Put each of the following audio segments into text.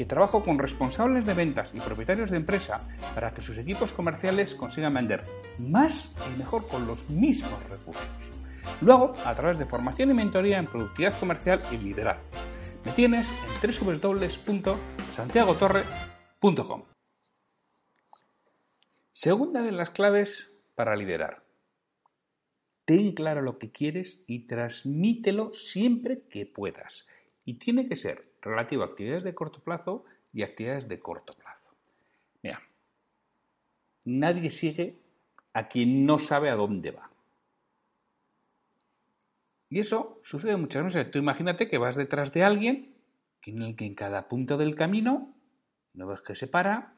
que trabajo con responsables de ventas y propietarios de empresa para que sus equipos comerciales consigan vender más y mejor con los mismos recursos. Luego, a través de formación y mentoría en productividad comercial y liderazgo. Me tienes en www.santiagotorre.com. Segunda de las claves para liderar. Ten claro lo que quieres y transmítelo siempre que puedas. Y tiene que ser relativo a actividades de corto plazo y actividades de corto plazo. Mira, nadie sigue a quien no sabe a dónde va. Y eso sucede muchas veces. Tú imagínate que vas detrás de alguien en el que en cada punto del camino no ves que se para,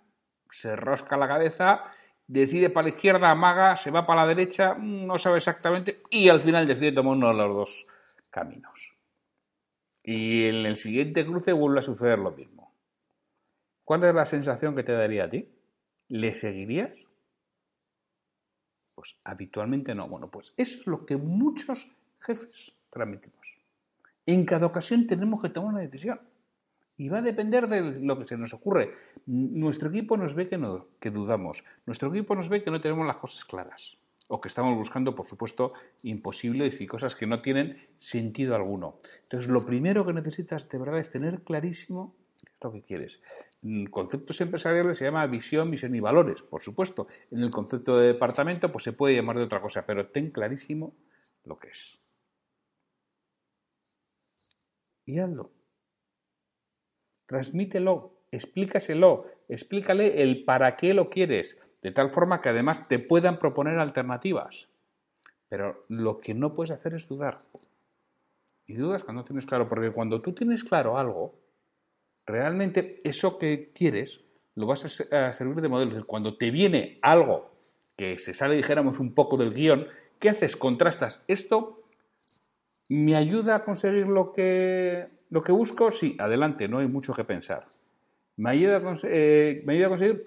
se rosca la cabeza, decide para la izquierda, amaga, se va para la derecha, no sabe exactamente y al final decide tomar uno de los dos caminos. Y en el siguiente cruce vuelve a suceder lo mismo. ¿Cuál es la sensación que te daría a ti? ¿Le seguirías? Pues habitualmente no. Bueno, pues eso es lo que muchos jefes transmitimos. En cada ocasión tenemos que tomar una decisión. Y va a depender de lo que se nos ocurre. Nuestro equipo nos ve que, no, que dudamos. Nuestro equipo nos ve que no tenemos las cosas claras o que estamos buscando, por supuesto, imposibles y cosas que no tienen sentido alguno. Entonces, lo primero que necesitas de verdad es tener clarísimo lo que quieres. En conceptos empresariales se llama visión, misión y valores, por supuesto. En el concepto de departamento, pues se puede llamar de otra cosa, pero ten clarísimo lo que es. Y hazlo. Transmítelo, explícaselo, explícale el para qué lo quieres de tal forma que además te puedan proponer alternativas. Pero lo que no puedes hacer es dudar. Y dudas cuando tienes claro, porque cuando tú tienes claro algo, realmente eso que quieres lo vas a servir de modelo. Cuando te viene algo que se sale, dijéramos, un poco del guion, ¿qué haces? Contrastas. ¿Esto me ayuda a conseguir lo que, lo que busco? Sí, adelante, no hay mucho que pensar. ¿Me ayuda eh, ¿me ayuda a conseguir?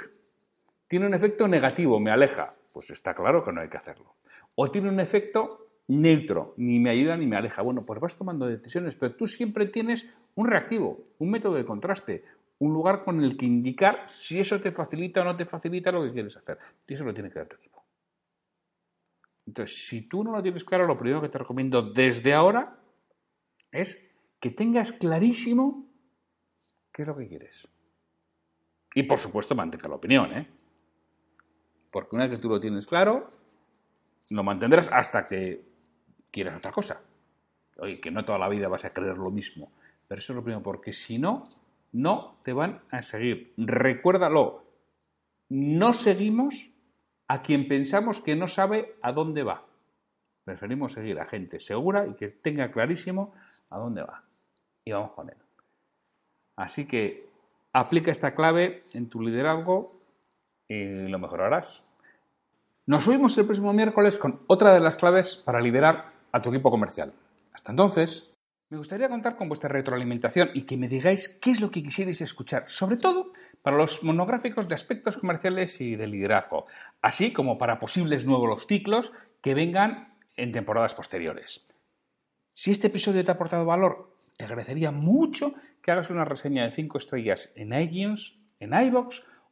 Tiene un efecto negativo, me aleja. Pues está claro que no hay que hacerlo. O tiene un efecto neutro, ni me ayuda ni me aleja. Bueno, pues vas tomando decisiones, pero tú siempre tienes un reactivo, un método de contraste, un lugar con el que indicar si eso te facilita o no te facilita lo que quieres hacer. Y eso lo tiene que dar tu equipo. Entonces, si tú no lo tienes claro, lo primero que te recomiendo desde ahora es que tengas clarísimo qué es lo que quieres. Y por supuesto, mantenga la opinión, ¿eh? Porque una vez que tú lo tienes claro, lo mantendrás hasta que quieras otra cosa. Oye, que no toda la vida vas a creer lo mismo. Pero eso es lo primero, porque si no, no te van a seguir. Recuérdalo, no seguimos a quien pensamos que no sabe a dónde va. Preferimos seguir a gente segura y que tenga clarísimo a dónde va. Y vamos con él. Así que aplica esta clave en tu liderazgo y lo mejorarás. Nos subimos el próximo miércoles con otra de las claves para liderar a tu equipo comercial. Hasta entonces, me gustaría contar con vuestra retroalimentación y que me digáis qué es lo que quisierais escuchar, sobre todo para los monográficos de aspectos comerciales y de liderazgo, así como para posibles nuevos ciclos que vengan en temporadas posteriores. Si este episodio te ha aportado valor, te agradecería mucho que hagas una reseña de 5 estrellas en iTunes, en iBox